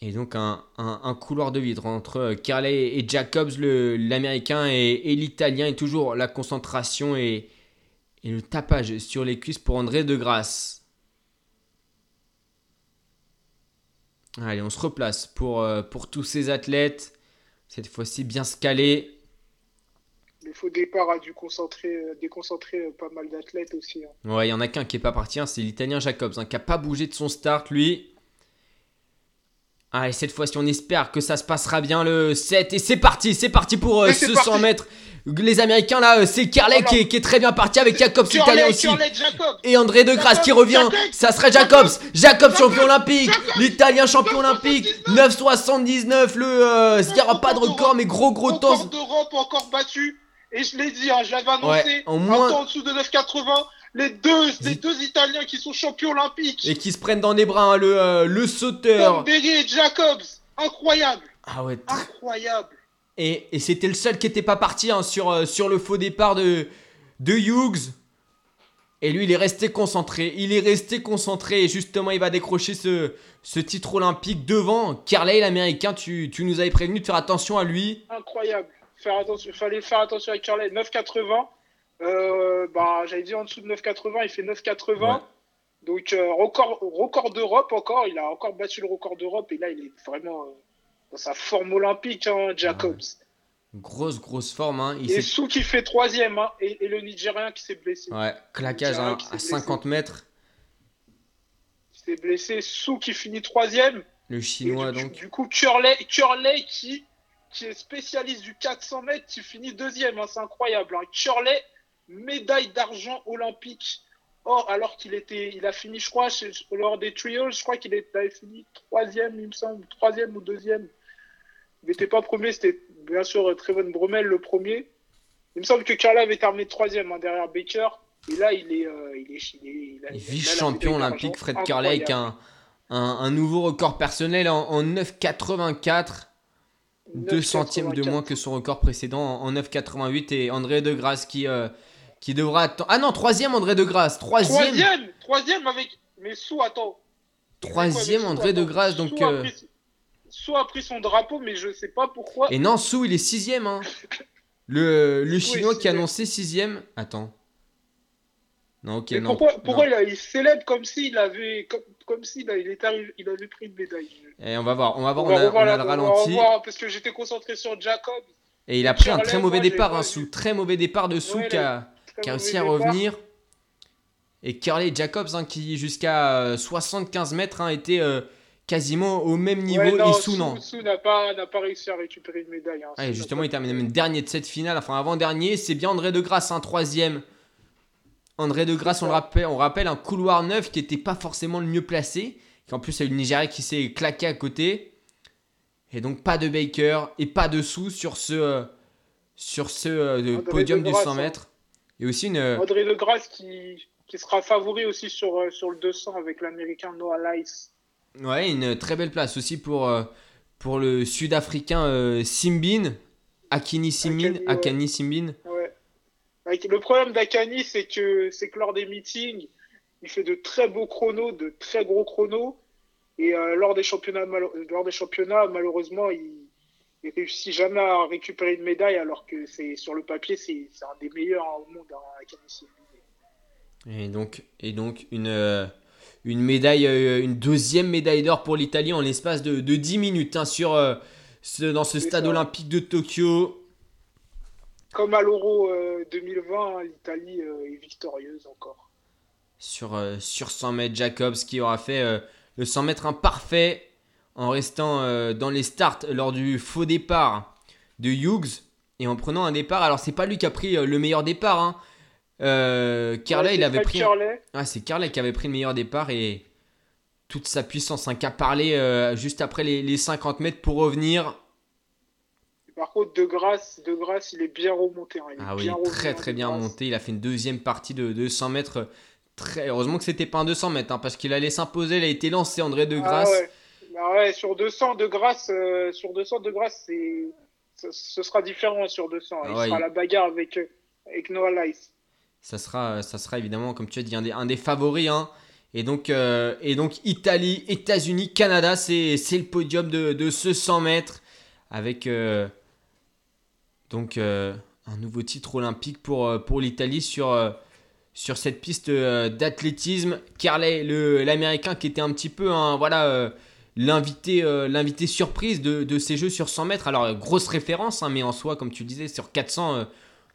S4: Et donc, un, un- couloir de vide entre euh, Carley et Jacobs, l'Américain, et, l'Italien. Et toujours la concentration et, et le tapage sur les cuisses pour André de Grasse. Allez, on se replace pour, euh, pour tous ces athlètes. Cette fois-ci, bien se caler.
S5: Le faux départ a dû concentrer, euh, déconcentrer euh, pas mal d'athlètes aussi. hein.
S4: Ouais, il y en a qu'un qui est pas parti, hein, c'est l'Italien Jacobs, hein, qui a pas bougé de son start, lui. Allez, cette fois-ci, on espère que ça se passera bien le 7. Et c'est parti, c'est parti pour euh,
S5: Et
S4: ce
S5: parti.
S4: 100 mètres. Les Américains, là, euh, c'est Carlet qui, est, qui est très bien parti avec Jacobs, l'Italien aussi.
S5: Jacob.
S4: Et André de Grasse qui revient, ça serait Jacobs, Jacobs champion olympique, l'Italien champion olympique, 9,79, le, euh, il n'y aura pas de
S5: Record
S4: mais gros gros
S5: Record
S4: temps.
S5: d'Europe encore battu. Et je l'ai dit, hein, je l'avais annoncé.
S4: Ouais, en
S5: un
S4: moins-
S5: temps en dessous de 9,80. Les deux, les deux Italiens qui sont champions olympiques.
S4: Et qui se prennent dans les bras, hein, le, euh, le sauteur.
S5: Tamberi et Jacobs. Incroyable.
S4: Ah ouais,
S5: Incroyable.
S4: Et, et c'était le seul qui n'était pas parti hein, sur, euh, sur le faux départ de, de Hughes. Et lui, il est resté concentré. Il est resté concentré. Et justement, il va décrocher ce, ce titre olympique devant Carley, l'américain. Tu, tu nous avais prévenu de faire attention à lui.
S5: Incroyable. Faire attention, fallait faire attention avec Curlet. 9,80. Euh, bah, j'avais dit en dessous de 9,80, il fait 9,80.
S4: Ouais.
S5: Donc, euh, record, record d'Europe encore. Il a encore battu le record d'Europe. Et là, il est vraiment euh, dans sa forme olympique, hein, Jacobs.
S4: Grosse, grosse forme. Hein. Il
S5: Et Sou qui fait troisième. Hein, et, et le Nigérien qui s'est blessé.
S4: Ouais, claquage hein, à
S5: blessé.
S4: 50 mètres.
S5: Qui s'est blessé. Sou qui finit troisième.
S4: Le
S5: Et
S4: chinois,
S5: du,
S4: donc.
S5: du coup, Curley, Curley qui, qui est spécialiste du 400 mètres, qui finit deuxième. hein, c'est incroyable. Hein. Curley, médaille d'argent olympique. Or, alors qu'il était, il a fini, je crois, chez- lors des trials, je crois qu'il avait fini troisième, il me semble, troisième ou deuxième. Il n'était pas premier, c'était bien sûr Trevon Bromel le premier. Il me semble que Curley avait terminé troisième hein, derrière Baker. Et là, il est, euh, il est, il est- a-
S4: Vice-champion olympique. Fred Curley, avec un, un, un nouveau record personnel en, en 9,84. 2 centièmes de
S5: 9,84.
S4: moins que son record précédent en en 9,88 et André De Grasse qui, euh, qui devra attendre. Ah non, troisième André De Grasse, troisième,
S5: Troisième, troisième avec. Mais Sou, attends.
S4: troisième André De. Grasse donc
S5: a,
S4: euh,
S5: pris, Sou a pris son drapeau, mais je sais pas pourquoi.
S4: et non Sou il est sixième hein. [LAUGHS] Le, chinois qui a
S5: sixième.
S4: annoncé sixième. Attends. Non ok
S5: mais
S4: non.
S5: pourquoi,
S4: non.
S5: il, il célèbre comme s'il avait, comme, comme s'il a- il était arrivé- il avait pris une médaille.
S4: Et on va voir, on va voir,
S5: On
S4: on,
S5: va
S4: a,
S5: revoir
S4: on a
S5: la-
S4: le
S5: on va
S4: ralenti
S5: revoir, parce que j'étais concentré sur Jacob.
S4: et il a pris un très mauvais départ
S5: pas
S4: hein,
S5: vu.
S4: Sou, très mauvais départ de Sou
S5: Ouais,
S4: qui a, réussi à revenir. Et Curley Jacobs, hein, qui jusqu'à euh, 75 mètres, hein, était euh, quasiment au même niveau.
S5: Ouais, non,
S4: et Sou, non.
S5: N'a pas, réussi à récupérer une médaille. hein.
S4: Justement, il termine même dernier de cette finale, enfin avant-dernier. C'est bien André de Grasse, un troisième. André de Grasse, on le rappelle, on rappelle un couloir neuf qui n'était pas forcément le mieux placé. Qui en plus a eu le Nigeria qui s'est claqué à côté. Et donc pas de Baker et pas de sous sur ce, euh, sur ce euh, podium
S5: de
S4: du
S5: Grasse,
S4: 100
S5: hein.
S4: mètres. Et aussi une. euh,
S5: André de Grasse qui, qui sera favori aussi sur, euh, sur le 200 avec l'américain Noah Lyles.
S4: Ouais, une très belle place aussi pour, pour le sud-africain Simbin. Akini Simbin.
S5: Akani.
S4: Akani Simbin.
S5: Le problème d'Akani, c'est que, c'est que lors des meetings, il fait de très beaux chronos, de très gros chronos. Et euh, lors, des championnats, malo- lors des championnats, malheureusement, il, il réussit jamais à récupérer une médaille, alors que c'est sur le papier, c'est un des meilleurs hein, au monde, hein, Akani.
S4: Et donc, et donc une, euh, une médaille, euh, une deuxième médaille d'or pour l'Italie en l'espace de, de 10 minutes hein, sur, euh, ce- dans ce stade olympique de Tokyo.
S5: Comme à l'Euro euh, 2020, hein, l'Italie euh, est victorieuse encore.
S4: sur, euh, sur 100 mètres. Jacobs qui aura fait euh, le 100 mètres imparfait en restant euh, dans les starts lors du faux départ de Hughes et en prenant un départ. Alors, c'est pas lui qui a pris euh, le meilleur départ. Hein. Euh,
S5: Ouais,
S4: il avait pris. Ah, c'est Carlet qui avait pris le meilleur départ et toute sa puissance, hein, qui a parlé euh, juste après les, les 50 mètres pour revenir.
S5: Par contre, De Grasse, de Grasse, il est bien remonté. hein, il est
S4: Ah oui,
S5: bien
S4: très très bien monté. Il a fait une deuxième partie de 200 mètres. Très... Heureusement que c'était pas un 200 mètres, hein, parce qu'il allait s'imposer. Il a été lancé, André de
S5: Ah
S4: Grasse.
S5: ouais. Bah ouais, sur 200 de Grasse, euh, sur 200 de c'est, ce, sera différent sur 200. Il
S4: Ah ouais,
S5: sera
S4: il-
S5: la bagarre avec, euh, avec Noah Lyles.
S4: Ça sera, ça sera évidemment, comme tu as dit, un des, un des favoris. hein. Et, donc, euh, et donc, Italie, États-Unis, Canada, c'est c'est le podium de, de ce 100 mètres. Avec euh, donc euh, un nouveau titre olympique pour, euh, pour l'Italie sur, euh, sur cette piste d'athlétisme. Carley, le- l'américain qui était un petit peu hein, voilà, l'invité l'invité surprise de, de ces jeux sur 100 mètres. Alors, grosse référence, hein, mais en soi, comme tu le disais, sur 400, euh,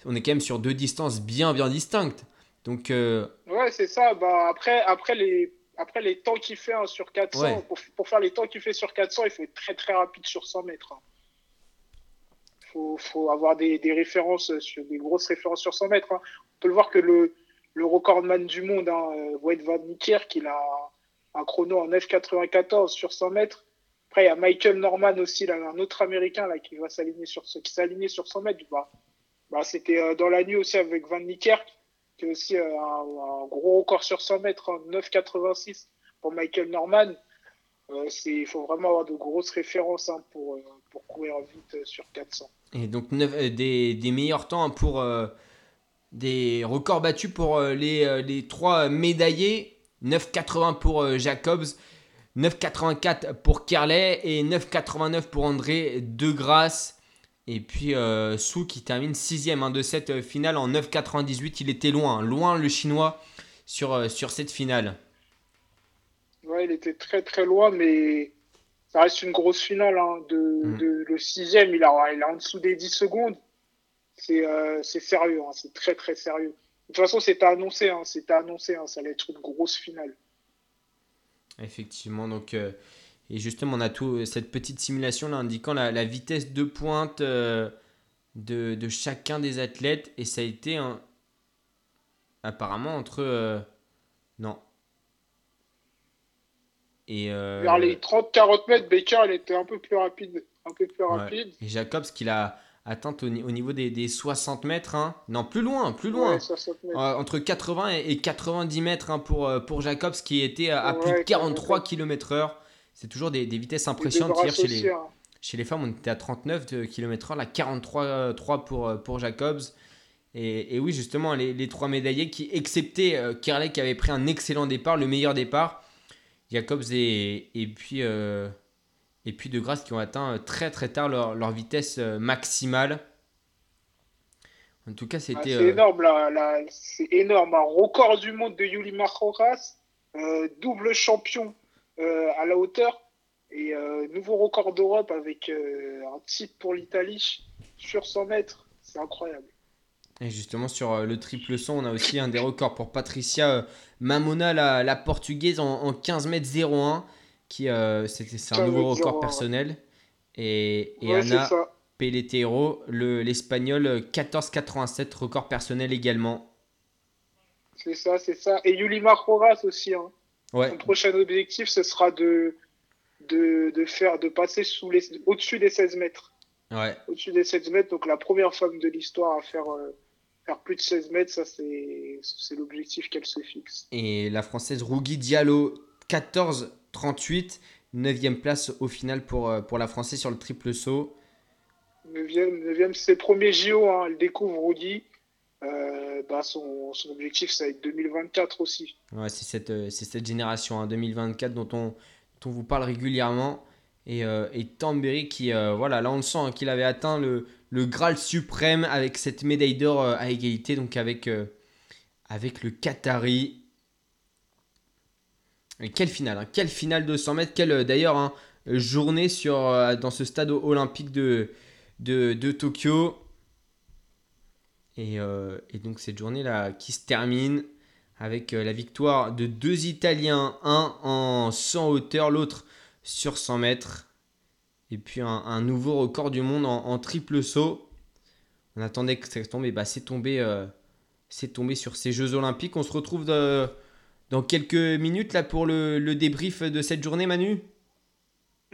S4: on est quand même sur deux distances bien, bien distinctes. Donc, euh,
S5: Ouais, c'est ça. Bah, après, après, les, après les temps qu'il fait hein, sur 400,
S4: Ouais.
S5: pour, pour faire les temps qu'il fait sur 400, il faut être très très rapide sur 100 mètres. hein. Faut, faut avoir des, références, sur, des grosses références sur 100 mètres. hein. On peut le voir que le, le recordman du monde, hein, euh, Wout van Niekerk, il a un chrono en 9,94 sur 100 mètres. Après, il y a Michael Norman aussi, là, un autre américain là, qui va s'aligner sur, qui sur 100 mètres. Bah, bah, C'était euh, dans la nuit aussi avec Van Niekerk, qui est aussi euh, un, gros record sur 100 mètres, hein, 9,86 pour Michael Norman. Euh, c'est- Il faut vraiment avoir de grosses références hein, pour, euh, pour courir vite euh, sur 400.
S4: Et donc neuf- euh, des, des meilleurs temps pour euh, des records battus pour euh, les, les trois médaillés. 9,80 pour Jacobs, 9,84 pour Carlet et 9,89 pour André De Grasse. Et puis euh, Sou qui termine sixième hein, de cette finale en 9,98. Il était loin, loin le chinois sur, sur cette finale.
S5: Ouais, il était très très loin, mais ça reste une grosse finale. hein, de,
S4: Mm.
S5: de- le sixième, il, a, il est en dessous des 10 secondes. C'est euh, sérieux, hein, c'est très très sérieux. De toute façon, c'était annoncé, hein, c'était annoncé, hein, ça allait être une grosse finale.
S4: Effectivement, donc euh, et justement on a tout cette petite simulation là indiquant la, la vitesse de pointe euh, de, de chacun des athlètes et ça a été un apparemment entre euh, non et euh,
S5: Vers les 30-40 mètres, Baker, il était un peu plus rapide. Un peu plus
S4: ouais.
S5: rapide.
S4: et Jacobs qu'il a atteint au, au niveau des, des 60 mètres hein. non plus loin plus loin
S5: Ouais, 60 mètres.
S4: Euh, entre 80 et et 90 mètres hein, pour, euh, pour Jacobs qui était à, à plus de
S5: Ouais,
S4: 43 km/h. C'est toujours des, des vitesses impressionnantes. Hier, chez, les,
S5: hein.
S4: chez les femmes, on était à 39 km/h, là 43 3 pour, euh, pour Jacobs. Et, et oui, justement, les, les trois médaillés qui, excepté euh, Kerley qui avait pris un excellent départ, le meilleur départ, Jacobs et, et, puis, euh, et puis De Grasse qui ont atteint euh, très très tard leur, leur vitesse euh, maximale. En tout cas,
S5: Ah,
S4: c'était.
S5: c'est énorme, là, là, c'est énorme. Un record du monde de Yuli Majoras, euh, double champion euh, à la hauteur et euh, nouveau record d'Europe avec un titre pour l'Italie sur 100 mètres. C'est incroyable.
S4: Et justement, sur euh, le triple saut, on a aussi un des records pour Patricia euh, Mamona, la, la portugaise, en, en 15 mètres 01, qui euh, c'était- c'est un
S5: 15
S4: nouveau record
S5: 01,
S4: personnel. Et, et
S5: Ouais,
S4: Ana le- l'espagnol, euh, 14,87, record personnel également.
S5: C'est ça, c'est ça. Et Yulima Horas aussi. Hein.
S4: Ouais.
S5: Son prochain objectif, ce sera de, de, de faire, de passer sous les, au-dessus des 16 mètres.
S4: Ouais.
S5: Au-dessus des 16 mètres, donc la première femme de l'histoire à faire, euh, faire plus de 16 mètres, ça c'est, l'objectif qu'elle se fixe.
S4: Et la française Rougui Diallo, 14-38, 9 place au final pour, euh, pour la française sur le triple saut.
S5: 9e, 9e c'est le premier JO, hein, elle découvre Rudy. Euh, bah, son, son objectif, ça va être 2024 aussi.
S4: Ouais, c'est cette, euh, c'est cette génération hein, 2024 dont on, dont on vous parle régulièrement. Et, euh, et Tambéry qui, euh, voilà, là on le sent hein, qu'il avait atteint le, le Graal suprême avec cette médaille d'or euh, à égalité, donc avec, euh, avec le Qatari. Et quelle finale, hein, quelle finale de 100 mètres, quelle euh, d'ailleurs hein, journée dans ce stade olympique de, Tokyo. Et, et donc cette journée-là qui se termine avec la victoire de deux Italiens, un en 100 hauteur, l'autre sur 100 mètres. Et puis un, un nouveau record du monde en, en triple saut. On attendait que ça tombe, et bah c'est tombé, euh, c'est tombé sur ces Jeux Olympiques. On se retrouve de- dans quelques minutes là pour le, le débrief de cette journée, Manu?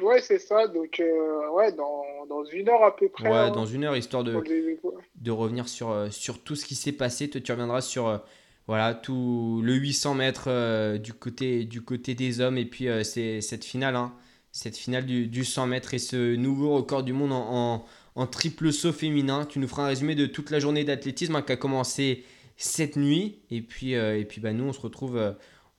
S5: Ouais, c'est ça. Donc, euh, ouais, dans, dans une heure à peu près.
S4: Ouais,
S5: hein,
S4: dans une heure, histoire de,
S5: les-
S4: de revenir sur, euh, sur tout ce qui s'est passé. Toi, tu reviendras sur voilà, tout le 800 mètres euh, du, côté, du côté des hommes et puis euh, c'est cette finale, hein, cette finale du, du 100 mètres et ce nouveau record du monde en, en- triple saut féminin. Tu nous feras un résumé de toute la journée d'athlétisme hein, qui a commencé cette nuit. Et puis, euh, et puis bah, nous, on se retrouve. euh,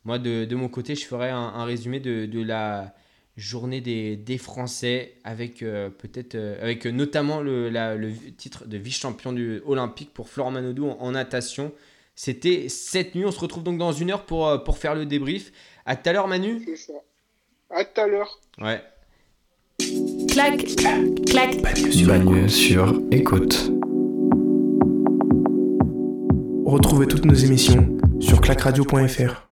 S4: moi, de, de mon côté, je ferai un, résumé de, de la journée des, des Français avec euh, peut-être avec notamment le, la- le titre de vice-champion du olympique pour Florent Manodou en, natation. C'était cette nuit. On se retrouve donc dans une heure pour, pour faire le débrief. À tout à l'heure, Manu.
S5: C'est ça. À tout à l'heure.
S4: Ouais.
S1: clac, clac.
S2: Bagne sur écoute.
S3: Retrouvez toutes nos émissions sur clacradio.fr.